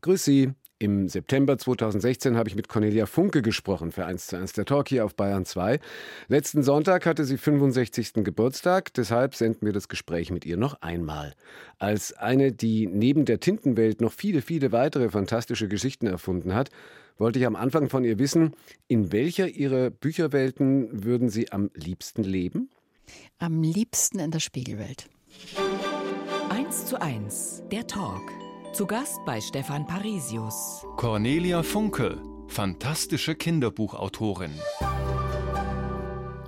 Grüß Sie. Im September 2016 habe ich mit Cornelia Funke gesprochen für 1 zu 1 der Talk hier auf Bayern 2. Letzten Sonntag hatte sie 65. Geburtstag, deshalb senden wir das Gespräch mit ihr noch einmal. Als eine, die neben der Tintenwelt noch viele, viele weitere fantastische Geschichten erfunden hat, wollte ich am Anfang von ihr wissen, in welcher ihrer Bücherwelten würden Sie am liebsten leben? Am liebsten in der Spiegelwelt. 1 zu 1, der Talk. Zu Gast bei Stefan Parisius. Cornelia Funke, fantastische Kinderbuchautorin.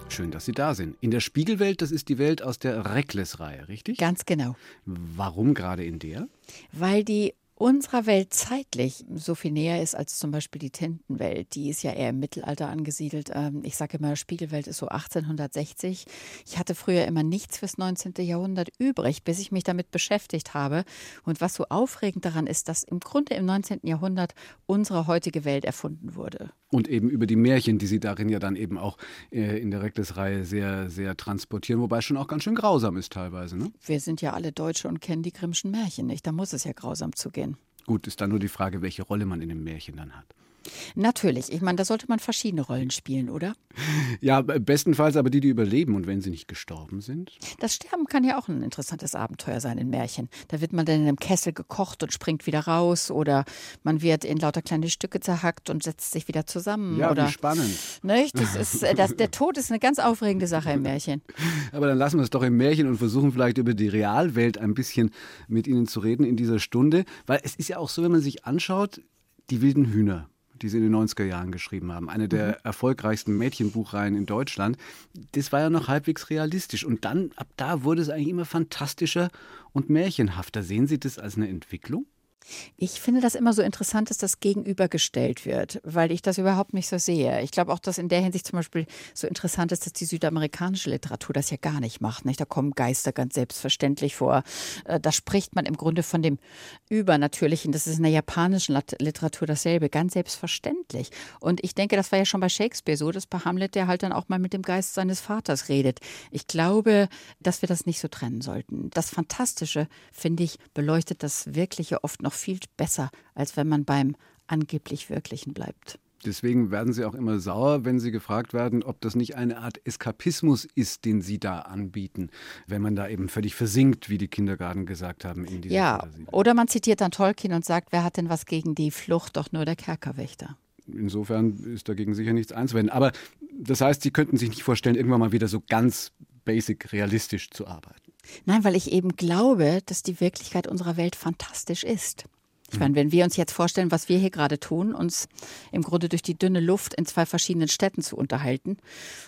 Schön, dass Sie da sind. In der Spiegelwelt, das ist die Welt aus der Reckless-Reihe, richtig? Ganz genau. Warum gerade in der? Weil die unserer Welt zeitlich so viel näher ist als zum Beispiel die Tintenwelt. Die ist ja eher im Mittelalter angesiedelt. Ähm, ich sage immer, Spiegelwelt ist so 1860. Ich hatte früher immer nichts fürs 19. Jahrhundert übrig, bis ich mich damit beschäftigt habe. Und was so aufregend daran ist, dass im Grunde im 19. Jahrhundert unsere heutige Welt erfunden wurde. Und eben über die Märchen, die Sie darin ja dann eben auch äh, in der Reckless-Reihe sehr, sehr transportieren, wobei es schon auch ganz schön grausam ist teilweise. Ne? Wir sind ja alle Deutsche und kennen die Grimmschen Märchen nicht. Da muss es ja grausam zugehen. Gut, ist dann nur die Frage, welche Rolle man in dem Märchen dann hat. Natürlich. Ich meine, da sollte man verschiedene Rollen spielen, oder? Ja, bestenfalls aber die, die überleben und wenn sie nicht gestorben sind. Das Sterben kann ja auch ein interessantes Abenteuer sein in Märchen. Da wird man dann in einem Kessel gekocht und springt wieder raus oder man wird in lauter kleine Stücke zerhackt und setzt sich wieder zusammen. Ja, oder, wie spannend. Nicht? Das ist, äh, das, der Tod ist eine ganz aufregende Sache im Märchen. Aber dann lassen wir es doch im Märchen und versuchen vielleicht über die Realwelt ein bisschen mit Ihnen zu reden in dieser Stunde. Weil es ist ja auch so, wenn man sich anschaut, die wilden Hühner die sie in den 90er Jahren geschrieben haben. Eine der mhm. erfolgreichsten Mädchenbuchreihen in Deutschland. Das war ja noch halbwegs realistisch. Und dann, ab da wurde es eigentlich immer fantastischer und märchenhafter. Sehen Sie das als eine Entwicklung? Ich finde das immer so interessant, dass das gegenübergestellt wird, weil ich das überhaupt nicht so sehe. Ich glaube auch, dass in der Hinsicht zum Beispiel so interessant ist, dass die südamerikanische Literatur das ja gar nicht macht. Nicht? Da kommen Geister ganz selbstverständlich vor. Äh, da spricht man im Grunde von dem Übernatürlichen. Das ist in der japanischen Literatur dasselbe, ganz selbstverständlich. Und ich denke, das war ja schon bei Shakespeare so, dass bei Hamlet der halt dann auch mal mit dem Geist seines Vaters redet. Ich glaube, dass wir das nicht so trennen sollten. Das Fantastische, finde ich, beleuchtet das Wirkliche oft noch viel besser, als wenn man beim angeblich Wirklichen bleibt. Deswegen werden Sie auch immer sauer, wenn Sie gefragt werden, ob das nicht eine Art Eskapismus ist, den Sie da anbieten, wenn man da eben völlig versinkt, wie die Kindergarten gesagt haben. In ja, Fantasie. oder man zitiert dann Tolkien und sagt, wer hat denn was gegen die Flucht? Doch nur der Kerkerwächter. Insofern ist dagegen sicher nichts einzuwenden. Aber das heißt, Sie könnten sich nicht vorstellen, irgendwann mal wieder so ganz basic realistisch zu arbeiten. Nein, weil ich eben glaube, dass die Wirklichkeit unserer Welt fantastisch ist. Ich meine, wenn wir uns jetzt vorstellen, was wir hier gerade tun, uns im Grunde durch die dünne Luft in zwei verschiedenen Städten zu unterhalten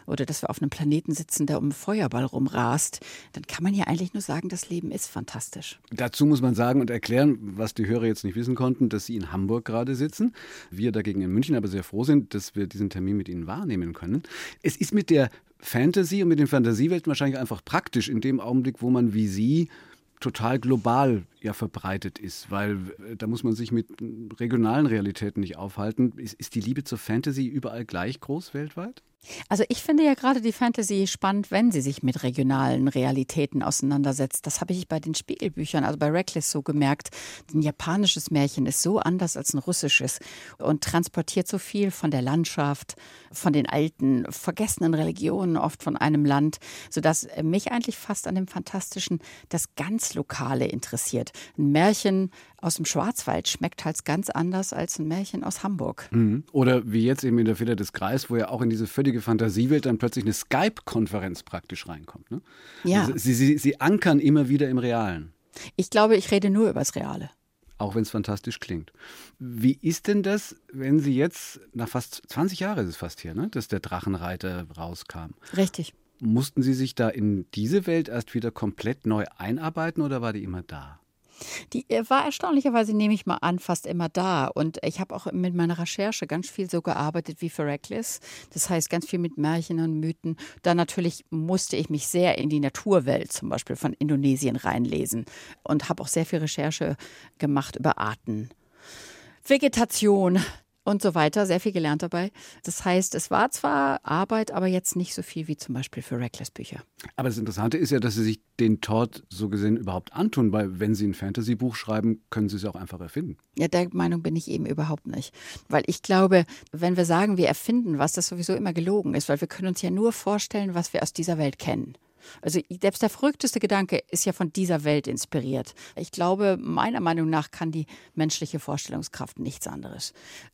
oder dass wir auf einem Planeten sitzen, der um einen Feuerball rumrast, dann kann man ja eigentlich nur sagen, das Leben ist fantastisch. Dazu muss man sagen und erklären, was die Hörer jetzt nicht wissen konnten, dass Sie in Hamburg gerade sitzen, wir dagegen in München aber sehr froh sind, dass wir diesen Termin mit Ihnen wahrnehmen können. Es ist mit der Fantasy und mit den Fantasiewelten wahrscheinlich einfach praktisch in dem Augenblick, wo man wie Sie total global ja verbreitet ist, weil äh, da muss man sich mit regionalen Realitäten nicht aufhalten. Ist, ist die Liebe zur Fantasy überall gleich groß weltweit? Also ich finde ja gerade die Fantasy spannend, wenn sie sich mit regionalen Realitäten auseinandersetzt. Das habe ich bei den Spiegelbüchern, also bei Reckless so gemerkt. Ein japanisches Märchen ist so anders als ein russisches und transportiert so viel von der Landschaft, von den alten, vergessenen Religionen oft von einem Land, sodass mich eigentlich fast an dem Fantastischen das ganz Lokale interessiert. Ein Märchen aus dem Schwarzwald schmeckt halt ganz anders als ein Märchen aus Hamburg. Mhm. Oder wie jetzt eben in der Feder des Kreis, wo ja auch in diese völlige Fantasiewelt dann plötzlich eine Skype-Konferenz praktisch reinkommt. Ne? Ja. Also sie, sie, sie ankern immer wieder im Realen. Ich glaube, ich rede nur über das Reale auch wenn es fantastisch klingt. Wie ist denn das, wenn Sie jetzt, nach fast 20 Jahren ist es fast hier, ne, dass der Drachenreiter rauskam? Richtig. Mussten Sie sich da in diese Welt erst wieder komplett neu einarbeiten oder war die immer da? Die äh, war erstaunlicherweise, nehme ich mal an, fast immer da. Und ich habe auch mit meiner Recherche ganz viel so gearbeitet wie für Reckless. Das heißt, ganz viel mit Märchen und Mythen. Da natürlich musste ich mich sehr in die Naturwelt zum Beispiel von Indonesien reinlesen und habe auch sehr viel Recherche gemacht über Arten. Vegetation, und so weiter, sehr viel gelernt dabei. Das heißt, es war zwar Arbeit, aber jetzt nicht so viel wie zum Beispiel für Reckless Bücher. Aber das Interessante ist ja, dass Sie sich den Tod so gesehen überhaupt antun, weil wenn Sie ein Fantasy-Buch schreiben, können Sie es auch einfach erfinden. Ja, der Meinung bin ich eben überhaupt nicht. Weil ich glaube, wenn wir sagen, wir erfinden was, das sowieso immer gelogen ist, weil wir können uns ja nur vorstellen, was wir aus dieser Welt kennen. Also selbst der verrückteste Gedanke ist ja von dieser Welt inspiriert. Ich glaube, meiner Meinung nach kann die menschliche Vorstellungskraft nichts anderes.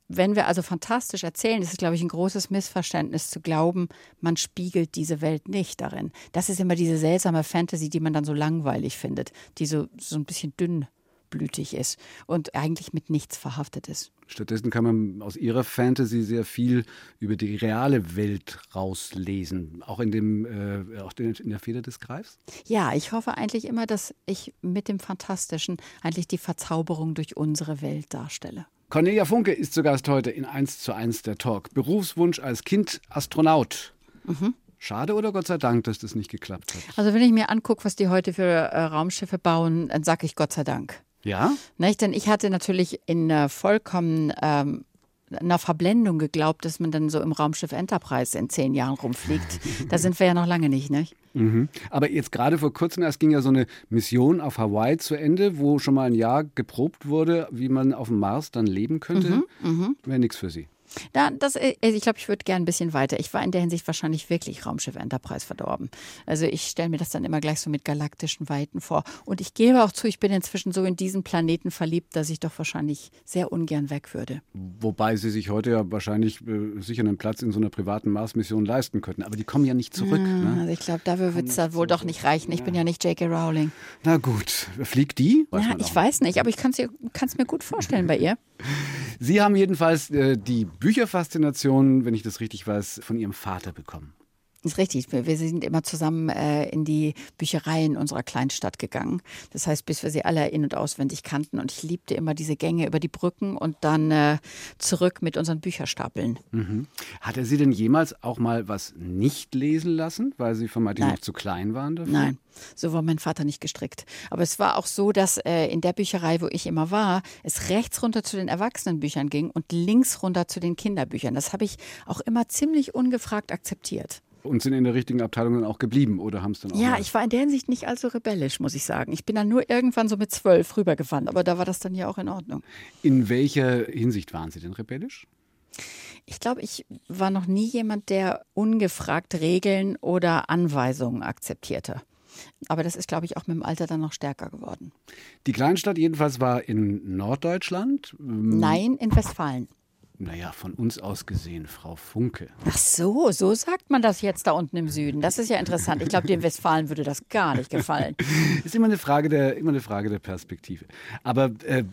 Wenn wir also fantastisch erzählen, ist es, glaube ich, ein großes Missverständnis zu glauben, man spiegelt diese Welt nicht darin. Das ist immer diese seltsame Fantasy, die man dann so langweilig findet, die so, so ein bisschen dünn blütig ist und eigentlich mit nichts verhaftet ist. Stattdessen kann man aus ihrer Fantasy sehr viel über die reale Welt rauslesen, auch in, dem, äh, auch in der Feder des Greifs? Ja, ich hoffe eigentlich immer, dass ich mit dem Fantastischen eigentlich die Verzauberung durch unsere Welt darstelle. Cornelia Funke ist zu Gast heute in 1 zu 1 der Talk. Berufswunsch als Kind Astronaut. Mhm. Schade oder Gott sei Dank, dass das nicht geklappt hat? Also wenn ich mir angucke, was die heute für äh, Raumschiffe bauen, dann sage ich Gott sei Dank. Ja? Nicht? Denn ich hatte natürlich in äh, vollkommen ähm, einer Verblendung geglaubt, dass man dann so im Raumschiff Enterprise in zehn Jahren rumfliegt. da sind wir ja noch lange nicht, nicht? Mhm. Aber jetzt gerade vor kurzem erst ging ja so eine Mission auf Hawaii zu Ende, wo schon mal ein Jahr geprobt wurde, wie man auf dem Mars dann leben könnte. Mhm, mh. Wäre nichts für Sie. Ja, das, äh, ich glaube, ich würde gerne ein bisschen weiter. Ich war in der Hinsicht wahrscheinlich wirklich Raumschiff Enterprise verdorben. Also ich stelle mir das dann immer gleich so mit galaktischen Weiten vor. Und ich gebe auch zu, ich bin inzwischen so in diesen Planeten verliebt, dass ich doch wahrscheinlich sehr ungern weg würde. Wobei Sie sich heute ja wahrscheinlich äh, sicher einen Platz in so einer privaten Mars-Mission leisten könnten. Aber die kommen ja nicht zurück. Ja, ne? Also ich glaube, dafür wird es da wohl doch nicht reichen. Ich ja. bin ja nicht J.K. Rowling. Na gut. Fliegt die? Weiß ja, ich weiß nicht, aber ich kann es mir gut vorstellen bei ihr. Sie haben jedenfalls äh, die Bücherfaszination, wenn ich das richtig weiß, von Ihrem Vater bekommen. Das ist richtig. Wir sind immer zusammen äh, in die Büchereien unserer Kleinstadt gegangen. Das heißt, bis wir sie alle in- und auswendig kannten. Und ich liebte immer diese Gänge über die Brücken und dann äh, zurück mit unseren Bücherstapeln. Mhm. Hat er Sie denn jemals auch mal was nicht lesen lassen, weil Sie vermeintlich Nein. noch zu klein waren dafür? Nein, so war mein Vater nicht gestrickt. Aber es war auch so, dass äh, in der Bücherei, wo ich immer war, es rechts runter zu den Erwachsenenbüchern ging und links runter zu den Kinderbüchern. Das habe ich auch immer ziemlich ungefragt akzeptiert. Und sind in der richtigen Abteilung dann auch geblieben oder haben es dann auch? Ja, ich war in der Hinsicht nicht allzu rebellisch, muss ich sagen. Ich bin dann nur irgendwann so mit zwölf rübergefahren, aber da war das dann ja auch in Ordnung. In welcher Hinsicht waren Sie denn rebellisch? Ich glaube, ich war noch nie jemand, der ungefragt Regeln oder Anweisungen akzeptierte. Aber das ist, glaube ich, auch mit dem Alter dann noch stärker geworden. Die Kleinstadt jedenfalls war in Norddeutschland? Nein, in Westfalen. Naja, von uns aus gesehen, Frau Funke. Ach so, so sagt man das jetzt da unten im Süden. Das ist ja interessant. Ich glaube, dem Westfalen würde das gar nicht gefallen. ist immer eine Frage der, immer eine Frage der Perspektive. Aber äh,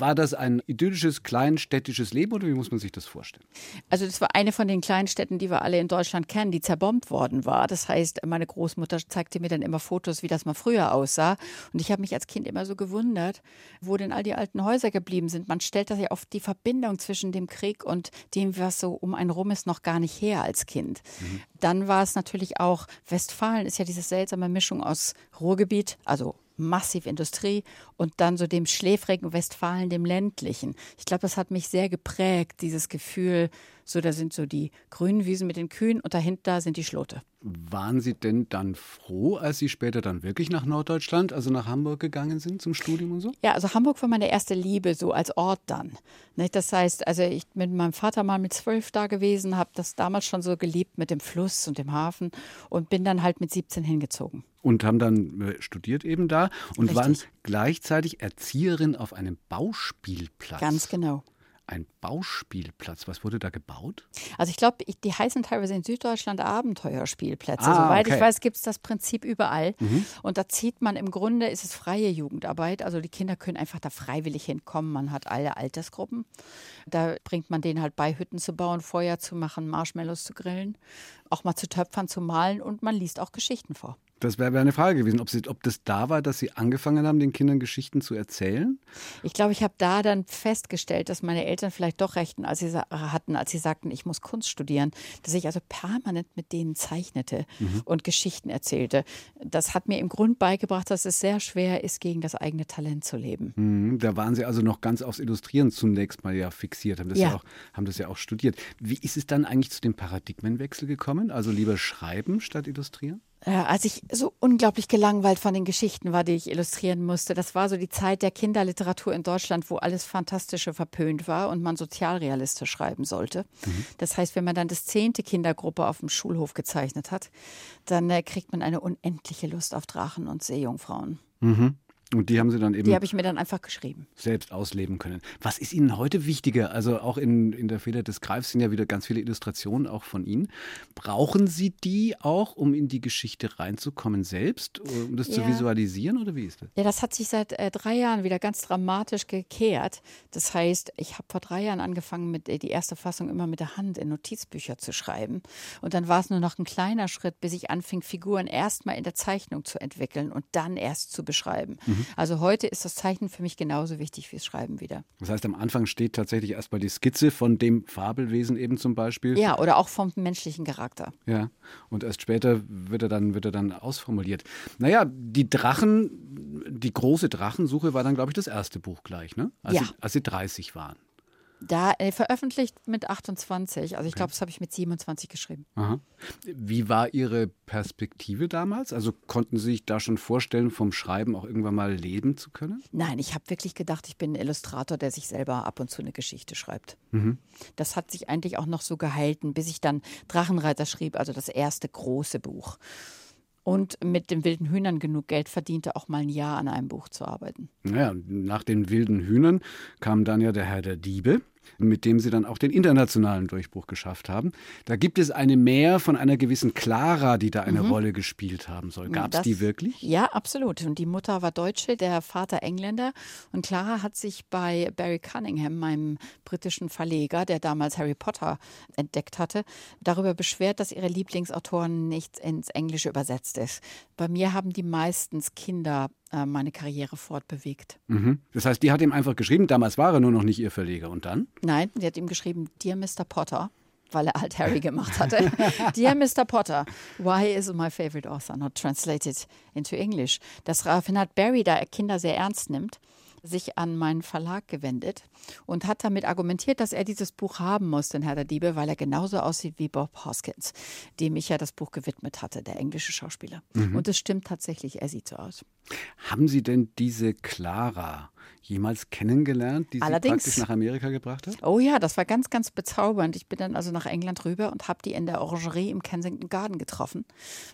war das ein idyllisches, kleinstädtisches Leben oder wie muss man sich das vorstellen? Also das war eine von den kleinen Städten, die wir alle in Deutschland kennen, die zerbombt worden war. Das heißt, meine Großmutter zeigte mir dann immer Fotos, wie das mal früher aussah. Und ich habe mich als Kind immer so gewundert, wo denn all die alten Häuser geblieben sind. Man stellt das ja oft die Verbindung zwischen dem Krieg und dem, was so um einen rum ist, noch gar nicht her als Kind. Mhm. Dann war es natürlich auch, Westfalen ist ja diese seltsame Mischung aus Ruhrgebiet, also massiv Industrie und dann so dem schläfrigen Westfalen, dem ländlichen. Ich glaube, das hat mich sehr geprägt, dieses Gefühl, so da sind so die grünen Wiesen mit den Kühen und dahinter sind die Schlote. Waren Sie denn dann froh, als Sie später dann wirklich nach Norddeutschland, also nach Hamburg gegangen sind zum Studium und so? Ja, also Hamburg war meine erste Liebe, so als Ort dann. Das heißt, also ich bin mit meinem Vater mal mit zwölf da gewesen, habe das damals schon so geliebt mit dem Fluss und dem Hafen und bin dann halt mit 17 hingezogen. Und haben dann äh, studiert eben da und Richtig. waren gleichzeitig Erzieherin auf einem Bauspielplatz. Ganz genau ein Bauspielplatz. Was wurde da gebaut? Also ich glaube, die heißen teilweise in Süddeutschland Abenteuerspielplätze. Ah, Soweit okay. ich weiß, gibt es das Prinzip überall. Mhm. Und da zieht man im Grunde, ist es freie Jugendarbeit. Also die Kinder können einfach da freiwillig hinkommen. Man hat alle Altersgruppen. Da bringt man denen halt bei, Hütten zu bauen, Feuer zu machen, Marshmallows zu grillen, auch mal zu Töpfern zu malen und man liest auch Geschichten vor. Das wäre wär eine Frage gewesen, ob, Sie, ob das da war, dass Sie angefangen haben, den Kindern Geschichten zu erzählen? Ich glaube, ich habe da dann festgestellt, dass meine Eltern vielleicht doch rechten als sie hatten, als sie sagten, ich muss Kunst studieren, dass ich also permanent mit denen zeichnete mhm. und Geschichten erzählte. Das hat mir im Grund beigebracht, dass es sehr schwer ist, gegen das eigene Talent zu leben. Mhm. Da waren Sie also noch ganz aufs Illustrieren zunächst mal ja fixiert, haben das ja. ja auch, haben das ja auch studiert. Wie ist es dann eigentlich zu dem Paradigmenwechsel gekommen? Also lieber schreiben statt illustrieren? Äh, als ich so unglaublich gelangweilt von den Geschichten war, die ich illustrieren musste. Das war so die Zeit der Kinderliteratur in Deutschland, wo alles Fantastische verpönt war und man sozialrealistisch schreiben sollte. Mhm. Das heißt, wenn man dann das zehnte Kindergruppe auf dem Schulhof gezeichnet hat, dann äh, kriegt man eine unendliche Lust auf Drachen und Seejungfrauen. Mhm. Und die haben Sie dann eben. Die habe ich mir dann einfach geschrieben. Selbst ausleben können. Was ist Ihnen heute wichtiger? Also auch in, in der Feder des Greifs sind ja wieder ganz viele Illustrationen auch von Ihnen. Brauchen Sie die auch, um in die Geschichte reinzukommen selbst, um das ja. zu visualisieren oder wie ist das? Ja, das hat sich seit äh, drei Jahren wieder ganz dramatisch gekehrt. Das heißt, ich habe vor drei Jahren angefangen, mit, äh, die erste Fassung immer mit der Hand in Notizbücher zu schreiben. Und dann war es nur noch ein kleiner Schritt, bis ich anfing, Figuren erstmal in der Zeichnung zu entwickeln und dann erst zu beschreiben. Mhm. Mhm. Also heute ist das Zeichnen für mich genauso wichtig wie das Schreiben wieder. Das heißt, am Anfang steht tatsächlich erstmal die Skizze von dem Fabelwesen eben zum Beispiel. Ja, oder auch vom menschlichen Charakter. Ja, und erst später wird er dann, wird er dann ausformuliert. Naja, die Drachen, die große Drachensuche war dann, glaube ich, das erste Buch gleich, ne? Als, ja. sie, als sie 30 waren. Da äh, veröffentlicht mit 28. Also ich glaube, das habe ich mit 27 geschrieben. Aha. Wie war Ihre Perspektive damals? Also konnten Sie sich da schon vorstellen, vom Schreiben auch irgendwann mal leben zu können? Nein, ich habe wirklich gedacht, ich bin ein Illustrator, der sich selber ab und zu eine Geschichte schreibt. Mhm. Das hat sich eigentlich auch noch so gehalten, bis ich dann Drachenreiter schrieb, also das erste große Buch und mit den wilden Hühnern genug Geld verdiente, auch mal ein Jahr an einem Buch zu arbeiten. Naja, nach den wilden Hühnern kam dann ja der Herr der Diebe mit dem sie dann auch den internationalen Durchbruch geschafft haben. Da gibt es eine mehr von einer gewissen Clara, die da eine mhm. Rolle gespielt haben soll. Gab es die wirklich? Ja, absolut. Und die Mutter war Deutsche, der Vater Engländer. Und Clara hat sich bei Barry Cunningham, meinem britischen Verleger, der damals Harry Potter entdeckt hatte, darüber beschwert, dass ihre Lieblingsautoren nicht ins Englische übersetzt ist. Bei mir haben die meistens Kinder äh, meine Karriere fortbewegt. Mhm. Das heißt, die hat ihm einfach geschrieben, damals war er nur noch nicht ihr Verleger. Und dann? Nein, sie hat ihm geschrieben, Dear Mr. Potter weil er halt Harry gemacht hatte. Dear Mr. Potter, why is my favorite author not translated into English? Das Raffinat Barry, da er Kinder sehr ernst nimmt, sich an meinen Verlag gewendet und hat damit argumentiert, dass er dieses Buch haben muss, den Herr der Diebe, weil er genauso aussieht wie Bob Hoskins, dem ich ja das Buch gewidmet hatte, der englische Schauspieler. Mhm. Und es stimmt tatsächlich, er sieht so aus. Haben Sie denn diese Clara jemals kennengelernt, die Allerdings. Sie praktisch nach Amerika gebracht hat? Oh ja, das war ganz, ganz bezaubernd. Ich bin dann also nach England rüber und habe die in der Orangerie im Kensington Garden getroffen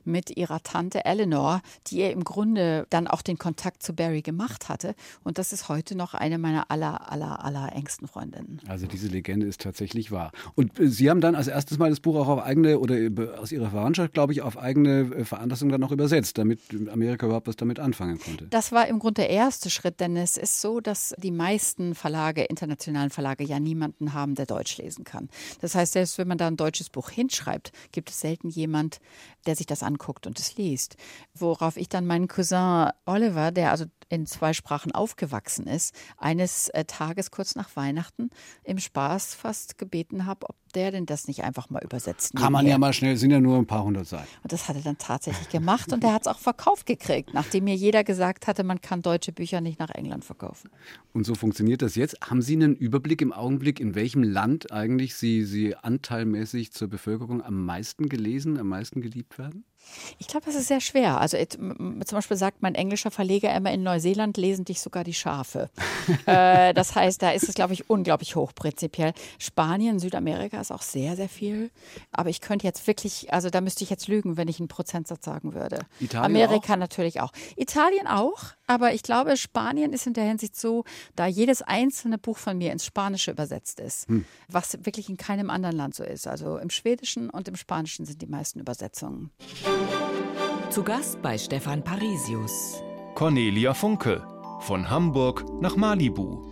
mit ihrer Tante Eleanor, die ihr im Grunde dann auch den Kontakt zu Barry gemacht hatte. Und das ist heute noch eine meiner aller, aller, aller engsten Freundinnen. Also diese Legende ist tatsächlich wahr. Und äh, Sie haben dann als erstes Mal das Buch auch auf eigene oder aus Ihrer Verwandtschaft, glaube ich, auf eigene äh, Veranlassung dann noch übersetzt, damit Amerika überhaupt was damit anfangen konnte. Das war im Grunde der erste Schritt, denn es ist so, dass die meisten Verlage, internationalen Verlage, ja niemanden haben, der Deutsch lesen kann. Das heißt, selbst wenn man da ein deutsches Buch hinschreibt, gibt es selten jemand, der sich das anguckt und es liest. Worauf ich dann meinen Cousin Oliver, der also in zwei Sprachen aufgewachsen ist, eines äh, Tages kurz nach Weihnachten im Spaß fast gebeten habe, ob der denn das nicht einfach mal übersetzt. Kann man ja mal schnell, sind ja nur ein paar hundert Seiten. Und das hat er dann tatsächlich gemacht und er hat es auch verkauft gekriegt, nachdem mir jeder gesagt hatte, man kann deutsche Bücher nicht nach England verkaufen. Und so funktioniert das jetzt. Haben Sie einen Überblick im Augenblick, in welchem Land eigentlich Sie, Sie anteilmäßig zur Bevölkerung am meisten gelesen, am meisten geliebt werden? Ich glaube, das ist sehr schwer. Also zum Beispiel sagt mein englischer Verleger immer, in Neuseeland lesen dich sogar die Schafe. äh, das heißt, da ist es, glaube ich, unglaublich hoch prinzipiell. Spanien, Südamerika ist auch sehr, sehr viel. Aber ich könnte jetzt wirklich, also da müsste ich jetzt lügen, wenn ich einen Prozentsatz sagen würde. Italien Amerika auch? natürlich auch. Italien auch, aber ich glaube, Spanien ist in der Hinsicht so, da jedes einzelne Buch von mir ins Spanische übersetzt ist, hm. was wirklich in keinem anderen Land so ist. Also im Schwedischen und im Spanischen sind die meisten Übersetzungen. Zu Gast bei Stefan Parisius. Cornelia Funke. Von Hamburg nach Malibu.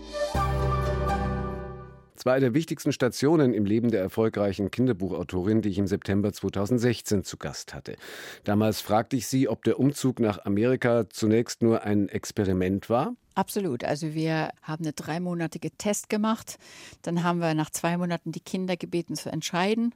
Zwei der wichtigsten Stationen im Leben der erfolgreichen Kinderbuchautorin, die ich im September 2016 zu Gast hatte. Damals fragte ich sie, ob der Umzug nach Amerika zunächst nur ein Experiment war. Absolut. Also wir haben eine dreimonatige Test gemacht. Dann haben wir nach zwei Monaten die Kinder gebeten zu entscheiden.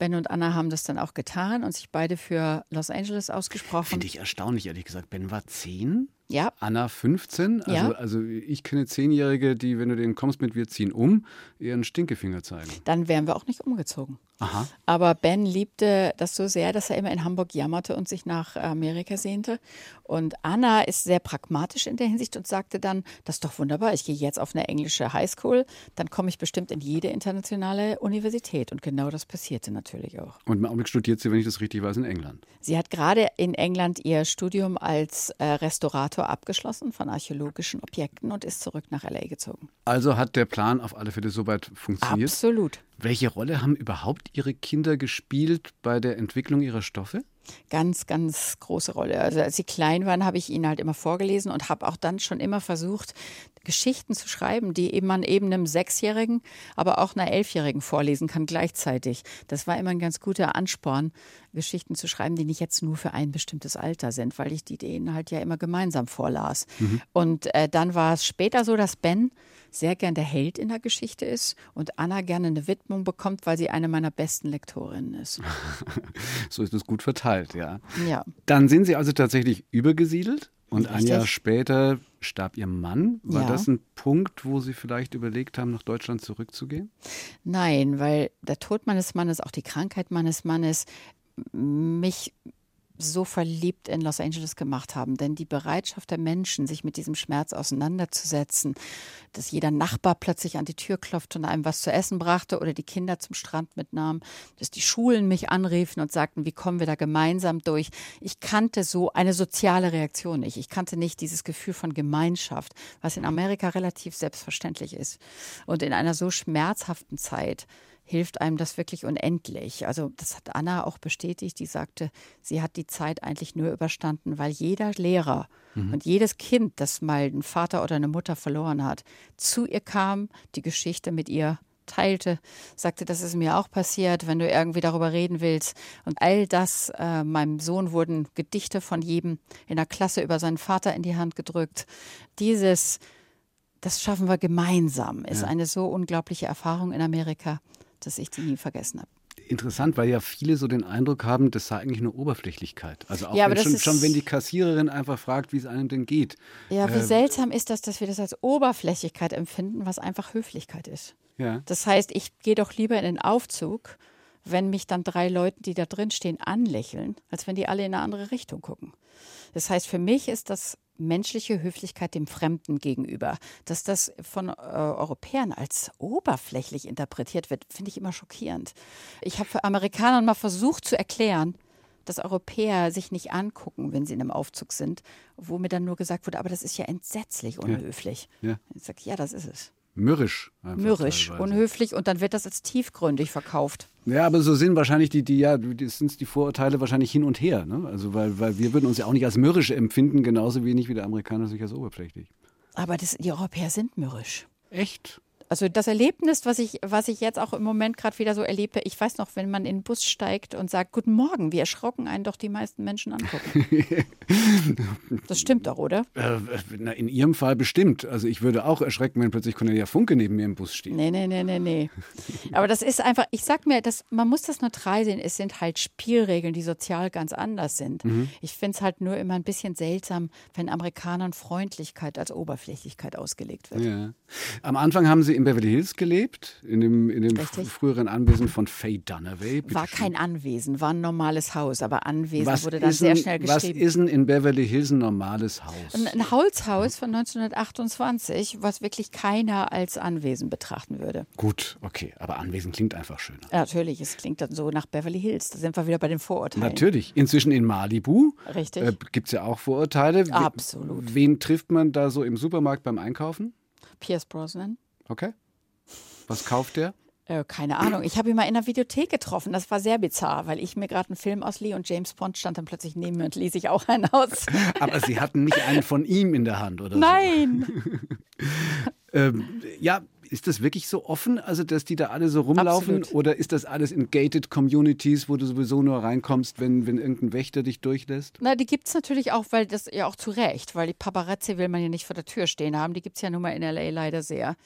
Ben und Anna haben das dann auch getan und sich beide für Los Angeles ausgesprochen. Finde ich erstaunlich, ehrlich gesagt. Ben war zehn Ja, Anna 15. Also, Ja. also ich kenne Zehnjährige, die, wenn du denen kommst mit wir ziehen um, einen Stinkefinger zeigen. dann wären wir auch nicht umgezogen. Aha. Aber Ben liebte das so sehr, dass er immer in Hamburg jammerte und sich nach Amerika sehnte. Und Anna ist sehr pragmatisch in der Hinsicht und sagte dann, das ist doch wunderbar, ich gehe jetzt auf eine englische Highschool, dann komme ich bestimmt in jede internationale Universität. Und genau das passierte natürlich auch. Und im Augenblick studiert sie, wenn ich das richtig weiß, in England. Sie hat gerade in England ihr Studium als äh, Restaurator abgeschlossen von archäologischen Objekten und ist zurück nach LA gezogen. Also hat der Plan auf alle Fälle soweit funktioniert. Absolut. Welche Rolle haben überhaupt Ihre Kinder gespielt bei der Entwicklung ihrer Stoffe? Ganz, ganz große Rolle. Also als sie klein waren, habe ich ihnen halt immer vorgelesen und habe auch dann schon immer versucht, Geschichten zu schreiben, die eben man eben einem Sechsjährigen, aber auch einer Elfjährigen vorlesen kann gleichzeitig. Das war immer ein ganz guter Ansporn, Geschichten zu schreiben, die nicht jetzt nur für ein bestimmtes Alter sind, weil ich die denen halt ja immer gemeinsam vorlas. Und äh, dann war es später so, dass Ben sehr gern der Held in der Geschichte ist und Anna gerne eine Widmung bekommt, weil sie eine meiner besten Lektorinnen ist. So ist es gut verteilt, ja. Ja. Dann sind Sie also tatsächlich übergesiedelt und ein Richtig. Jahr später starb Ihr Mann. War Ja. das ein Punkt, wo Sie vielleicht überlegt haben, nach Deutschland zurückzugehen? Nein, weil der Tod meines Mannes, auch die Krankheit meines Mannes, mich so verliebt in Los Angeles gemacht haben. Denn die Bereitschaft der Menschen, sich mit diesem Schmerz auseinanderzusetzen, dass jeder Nachbar plötzlich an die Tür klopfte und einem was zu essen brachte oder die Kinder zum Strand mitnahm, dass die Schulen mich anriefen und sagten, wie kommen wir da gemeinsam durch. Ich kannte so eine soziale Reaktion nicht. Ich kannte nicht dieses Gefühl von Gemeinschaft, was in Amerika relativ selbstverständlich ist. Und in einer so schmerzhaften Zeit hilft einem das wirklich unendlich. Also das hat Anna auch bestätigt, die sagte, sie hat die Zeit eigentlich nur überstanden, weil jeder Lehrer und jedes Kind, das mal einen Vater oder eine Mutter verloren hat, zu ihr kam, die Geschichte mit ihr teilte, sagte, das ist mir auch passiert, wenn du irgendwie darüber reden willst. Und all das, äh, meinem Sohn wurden Gedichte von jedem in der Klasse über seinen Vater in die Hand gedrückt. Dieses, das schaffen wir gemeinsam, ist eine so unglaubliche Erfahrung in Amerika, dass ich die nie vergessen habe. Interessant, weil ja viele so den Eindruck haben, das sei eigentlich nur Oberflächlichkeit. Also auch Ja, wenn schon, schon wenn die Kassiererin einfach fragt, wie es einem denn geht. Ja, wie Äh, seltsam ist das, dass wir das als Oberflächlichkeit empfinden, was einfach Höflichkeit ist. Ja. Das heißt, ich gehe doch lieber in den Aufzug, wenn mich dann drei Leute, die da drin stehen, anlächeln, als wenn die alle in eine andere Richtung gucken. Das heißt, für mich ist das menschliche Höflichkeit dem Fremden gegenüber. Dass das von äh, Europäern als oberflächlich interpretiert wird, finde ich immer schockierend. Ich habe für Amerikanern mal versucht zu erklären, dass Europäer sich nicht angucken, wenn sie in einem Aufzug sind, wo mir dann nur gesagt wurde, aber das ist ja entsetzlich unhöflich. Ja. Ich sage, ja, das ist es. Mürrisch. Mürrisch, teilweise. unhöflich und dann wird das als tiefgründig verkauft. Ja, aber so sind wahrscheinlich die, die ja, sind die Vorurteile wahrscheinlich hin und her. Ne? Also weil, weil wir würden uns ja auch nicht als mürrisch empfinden, genauso wenig wie der Amerikaner sich als oberflächlich. Aber das, die Europäer sind mürrisch. Echt? Also das Erlebnis, was ich, was ich jetzt auch im Moment gerade wieder so erlebe, ich weiß noch, wenn man in den Bus steigt und sagt, Guten Morgen, wie erschrocken einen doch die meisten Menschen angucken. das stimmt doch, oder? Äh, na, in Ihrem Fall bestimmt. Also ich würde auch erschrecken, wenn plötzlich Cornelia Funke neben mir im Bus steht. Nee, nee, nee, nee, nee. Aber das ist einfach, ich sag mir, das, man muss das neutral sehen. Es sind halt Spielregeln, die sozial ganz anders sind. Ich finde es halt nur immer ein bisschen seltsam, wenn Amerikanern Freundlichkeit als Oberflächlichkeit ausgelegt wird. Ja. Am Anfang haben Sie in Beverly Hills gelebt, in dem, in dem früheren Anwesen von Faye Dunaway. Bitte War schön. kein Anwesen, war ein normales Haus, aber Anwesen was wurde dann sehr ein, schnell Was geschrieben. ist denn in Beverly Hills ein normales Haus? Ein, ein Holzhaus von 1928, was wirklich keiner als Anwesen betrachten würde. Gut, okay, aber Anwesen klingt einfach schöner. Natürlich, es klingt dann so nach Beverly Hills. Da sind wir wieder bei den Vorurteilen. Natürlich. Inzwischen in Malibu Richtig. äh, gibt es ja auch Vorurteile. Absolut. Wen trifft man da so im Supermarkt beim Einkaufen? Pierce Brosnan. Okay. Was kauft der? Äh, keine Ahnung. Ich habe ihn mal in der Videothek getroffen. Das war sehr bizarr, weil ich mir gerade einen Film auslieh und James Bond stand dann plötzlich neben mir und ließ sich auch einen aus. Aber Sie hatten nicht einen von ihm in der Hand, oder Nein! so? Ähm, ja, Ist das wirklich so offen, also dass die da alle so rumlaufen? Absolut. Oder ist das alles in gated Communities, wo du sowieso nur reinkommst, wenn, wenn irgendein Wächter dich durchlässt? Na, die gibt es natürlich auch, weil das ja auch zu Recht, weil die Paparazzi will man ja nicht vor der Tür stehen haben. Die gibt es ja nun mal in L.A. leider sehr.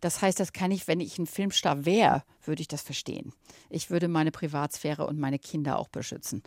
Das heißt, das kann ich, wenn ich ein Filmstar wäre, würde ich das verstehen. Ich würde meine Privatsphäre und meine Kinder auch beschützen.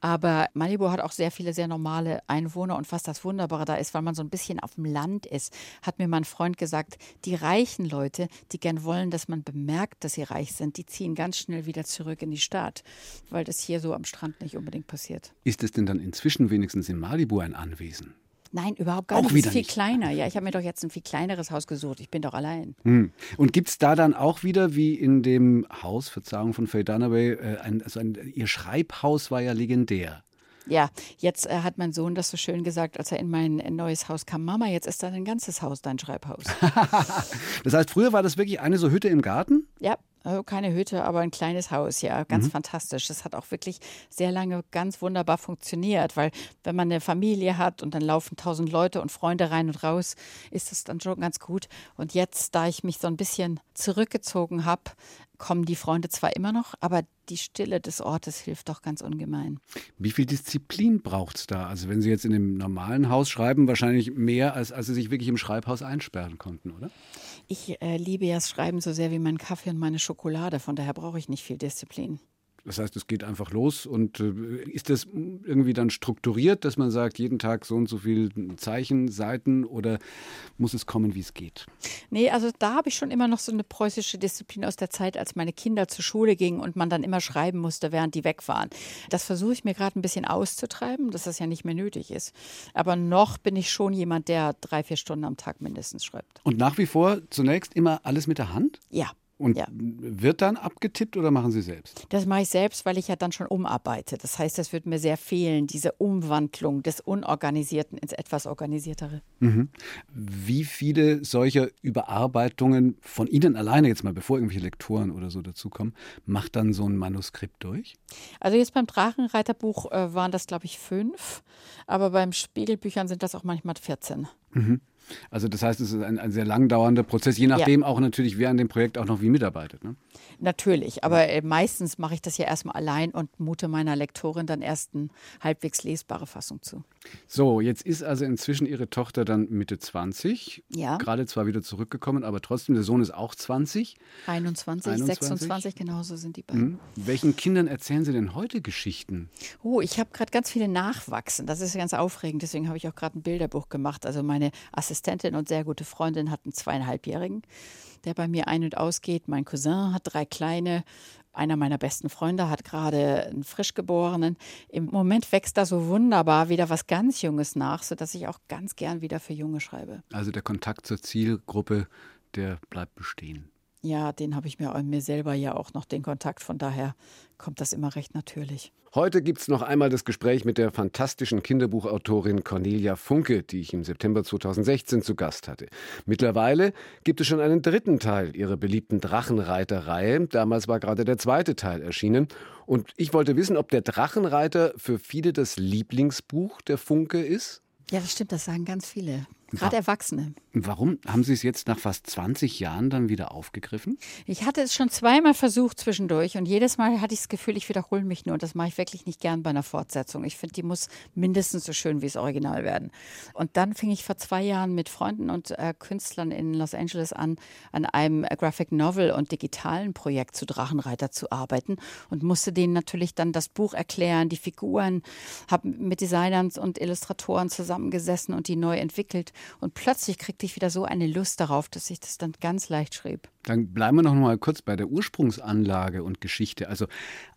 Aber Malibu hat auch sehr viele sehr normale Einwohner und was das Wunderbare da ist, weil man so ein bisschen auf dem Land ist, hat mir mein Freund gesagt, die reichen Leute, die gern wollen, dass man bemerkt, dass sie reich sind, die ziehen ganz schnell wieder zurück in die Stadt, weil das hier so am Strand nicht unbedingt passiert. Ist es denn dann inzwischen wenigstens in Malibu ein Anwesen? Nein, überhaupt gar Auch nicht. wieder viel nicht. kleiner. Ja, ich habe mir doch jetzt ein viel kleineres Haus gesucht. Ich bin doch allein. Hm. Und gibt es da dann auch wieder, wie in dem Haus, Verzeihung von Faye Dunaway, äh, ein, also ein, ihr Schreibhaus war ja legendär. Ja, jetzt äh, hat mein Sohn das so schön gesagt, als er in mein äh, neues Haus kam. Mama, jetzt ist da dein ganzes Haus dein Schreibhaus. Das heißt, früher war das wirklich eine so Hütte im Garten? ja, äh, keine Hütte, aber ein kleines Haus. Ja, ganz fantastisch. Das hat auch wirklich sehr lange ganz wunderbar funktioniert, weil wenn man eine Familie hat und dann laufen tausend Leute und Freunde rein und raus, ist das dann schon ganz gut. Und jetzt, da ich mich so ein bisschen zurückgezogen habe, kommen die Freunde zwar immer noch, aber die Stille des Ortes hilft doch ganz ungemein. Wie viel Disziplin braucht es da? Also wenn Sie jetzt in dem normalen Haus schreiben, wahrscheinlich mehr, als, als Sie sich wirklich im Schreibhaus einsperren konnten, oder? Ich äh, liebe ja das Schreiben so sehr wie meinen Kaffee und meine Schokolade, von daher brauche ich nicht viel Disziplin. Das heißt, es geht einfach los und äh, ist das irgendwie dann strukturiert, dass man sagt, jeden Tag so und so viel Zeichen, Seiten oder muss es kommen, wie es geht? Nee, also da habe ich schon immer noch so eine preußische Disziplin aus der Zeit, als meine Kinder zur Schule gingen und man dann immer schreiben musste, während die weg waren. Das versuche ich mir gerade ein bisschen auszutreiben, dass das ja nicht mehr nötig ist. Aber noch bin ich schon jemand, der drei, vier Stunden am Tag mindestens schreibt. Und nach wie vor zunächst immer alles mit der Hand? Ja. Und Ja. wird dann abgetippt oder machen Sie selbst? Das mache ich selbst, weil ich ja dann schon umarbeite. Das heißt, das wird mir sehr fehlen, diese Umwandlung des Unorganisierten ins etwas Organisiertere. Wie viele solcher Überarbeitungen von Ihnen alleine, jetzt mal bevor irgendwelche Lektoren oder so dazukommen, macht dann so ein Manuskript durch? Also jetzt beim Drachenreiterbuch äh, waren das, glaube ich, fünf, aber beim Spiegelbüchern sind das auch manchmal 14. Also das heißt, es ist ein, ein sehr lang dauernder Prozess, je nachdem auch natürlich, wer an dem Projekt auch noch wie mitarbeitet. Ne? Natürlich, aber äh, meistens mache ich das ja erstmal allein und mute meiner Lektorin dann erst eine halbwegs lesbare Fassung zu. So, jetzt ist also inzwischen Ihre Tochter dann Mitte 20. Ja. Gerade zwar wieder zurückgekommen, aber trotzdem, der Sohn ist auch 20. 21, 21? 26, genauso sind die beiden. Hm? Welchen Kindern erzählen Sie denn heute Geschichten? Oh, ich habe gerade ganz viele Nachwachsen. Das ist ganz aufregend. Deswegen habe ich auch gerade ein Bilderbuch gemacht. Also meine Assistentin und sehr gute Freundin hat einen zweieinhalbjährigen, der bei mir ein- und ausgeht. Mein Cousin hat drei kleine. Einer meiner besten Freunde hat gerade einen Frischgeborenen. Im Moment wächst da so wunderbar wieder was ganz Junges nach, sodass ich auch ganz gern wieder für Junge schreibe. Also der Kontakt zur Zielgruppe, der bleibt bestehen. Ja, den habe ich mir, mir selber ja auch noch, den Kontakt. Von daher kommt das immer recht natürlich. Heute gibt es noch einmal das Gespräch mit der fantastischen Kinderbuchautorin Cornelia Funke, die ich im September 2016 zu Gast hatte. Mittlerweile gibt es schon einen dritten Teil ihrer beliebten Drachenreiter-Reihe. Damals war gerade der zweite Teil erschienen. Und ich wollte wissen, ob der Drachenreiter für viele das Lieblingsbuch der Funke ist. Ja, das stimmt, das sagen ganz viele. Gerade Erwachsene. Warum haben Sie es jetzt nach fast 20 Jahren dann wieder aufgegriffen? Ich hatte es schon zweimal versucht zwischendurch und jedes Mal hatte ich das Gefühl, ich wiederhole mich nur. Und das mache ich wirklich nicht gern bei einer Fortsetzung. Ich finde, die muss mindestens so schön wie das Original werden. Und dann fing ich vor zwei Jahren mit Freunden und äh, Künstlern in Los Angeles an, an einem äh, Graphic Novel und digitalen Projekt zu Drachenreiter zu arbeiten und musste denen natürlich dann das Buch erklären, die Figuren, habe mit Designern und Illustratoren zusammengesessen und die neu entwickelt. Und plötzlich kriegte ich wieder so eine Lust darauf, dass ich das dann ganz leicht schrieb. Dann bleiben wir noch mal kurz bei der Ursprungsanlage und Geschichte. Also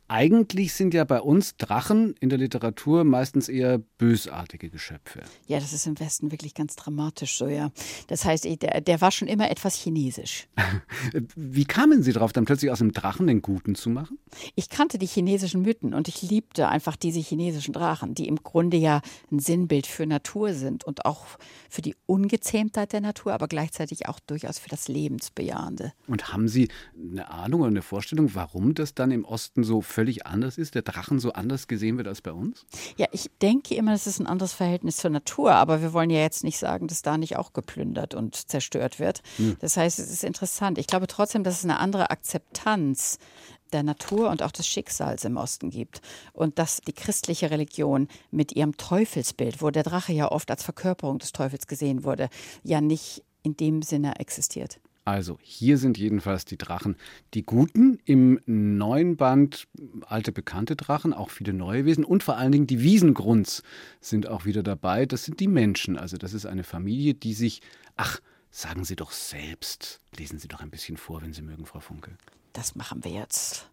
eigentlich sind ja bei uns Drachen in der Literatur meistens eher bösartige Geschöpfe. Ja, das ist im Westen wirklich ganz dramatisch so, ja. Das heißt, der, der war schon immer etwas chinesisch. Wie kamen Sie darauf, dann plötzlich aus dem Drachen den Guten zu machen? Ich kannte die chinesischen Mythen und ich liebte einfach diese chinesischen Drachen, die im Grunde ja ein Sinnbild für Natur sind und auch für die die Ungezähmtheit der Natur, aber gleichzeitig auch durchaus für das Lebensbejahende. Und haben Sie eine Ahnung oder eine Vorstellung, warum das dann im Osten so völlig anders ist, der Drachen so anders gesehen wird als bei uns? Ja, ich denke immer, das ist ein anderes Verhältnis zur Natur, aber wir wollen ja jetzt nicht sagen, dass da nicht auch geplündert und zerstört wird. Hm. Das heißt, es ist interessant. Ich glaube trotzdem, dass es eine andere Akzeptanz der Natur und auch des Schicksals im Osten gibt. Und dass die christliche Religion mit ihrem Teufelsbild, wo der Drache ja oft als Verkörperung des Teufels gesehen wurde, ja nicht in dem Sinne existiert. Also, hier sind jedenfalls die Drachen, die guten, im neuen Band alte bekannte Drachen, auch viele neue Wesen und vor allen Dingen die Wiesengrunds sind auch wieder dabei. Das sind die Menschen. Also, das ist eine Familie, die sich, ach, sagen Sie doch selbst, lesen Sie doch ein bisschen vor, wenn Sie mögen, Frau Funke das machen wir jetzt.